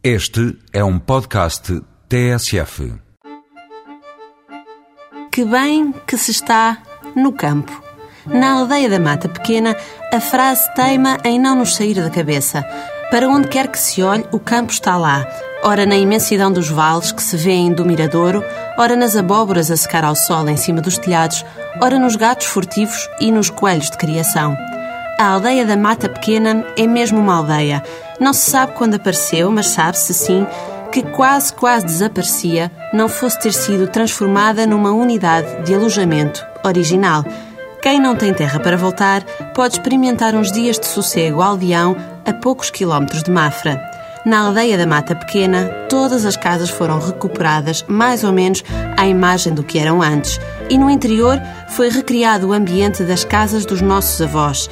Este é um podcast TSF. Que bem que se está no campo. Na aldeia da Mata Pequena, a frase teima em não nos sair da cabeça. Para onde quer que se olhe, o campo está lá. Ora na imensidão dos vales que se vêem do miradouro, ora nas abóboras a secar ao sol em cima dos telhados, ora nos gatos furtivos e nos coelhos de criação. A aldeia da Mata Pequena é mesmo uma aldeia. Não se sabe quando apareceu, mas sabe-se sim que quase, quase desaparecia, não fosse ter sido transformada numa unidade de alojamento original. Quem não tem terra para voltar pode experimentar uns dias de sossego aldeão a poucos quilómetros de Mafra. Na aldeia da Mata Pequena, todas as casas foram recuperadas mais ou menos à imagem do que eram antes, e no interior foi recriado o ambiente das casas dos nossos avós.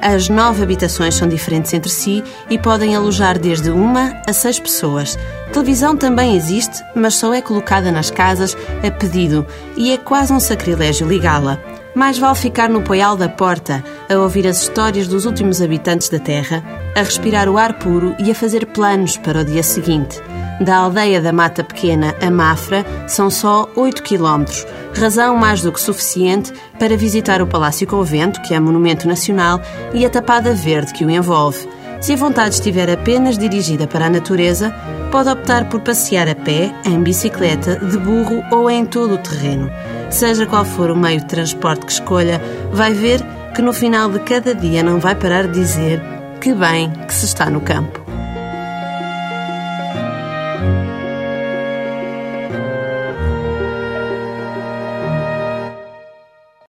As nove habitações são diferentes entre si e podem alojar desde uma a seis pessoas. Televisão também existe, mas só é colocada nas casas a pedido e é quase um sacrilégio ligá-la. Mais vale ficar no poial da porta, a ouvir as histórias dos últimos habitantes da Terra, a respirar o ar puro e a fazer planos para o dia seguinte. Da aldeia da Mata Pequena a Mafra são só 8 quilómetros, razão mais do que suficiente para visitar o Palácio Convento, que é monumento nacional, e a tapada verde que o envolve. Se a vontade estiver apenas dirigida para a natureza, pode optar por passear a pé, em bicicleta, de burro ou em todo o terreno. Seja qual for o meio de transporte que escolha, vai ver que no final de cada dia não vai parar de dizer que bem que se está no campo. Bye.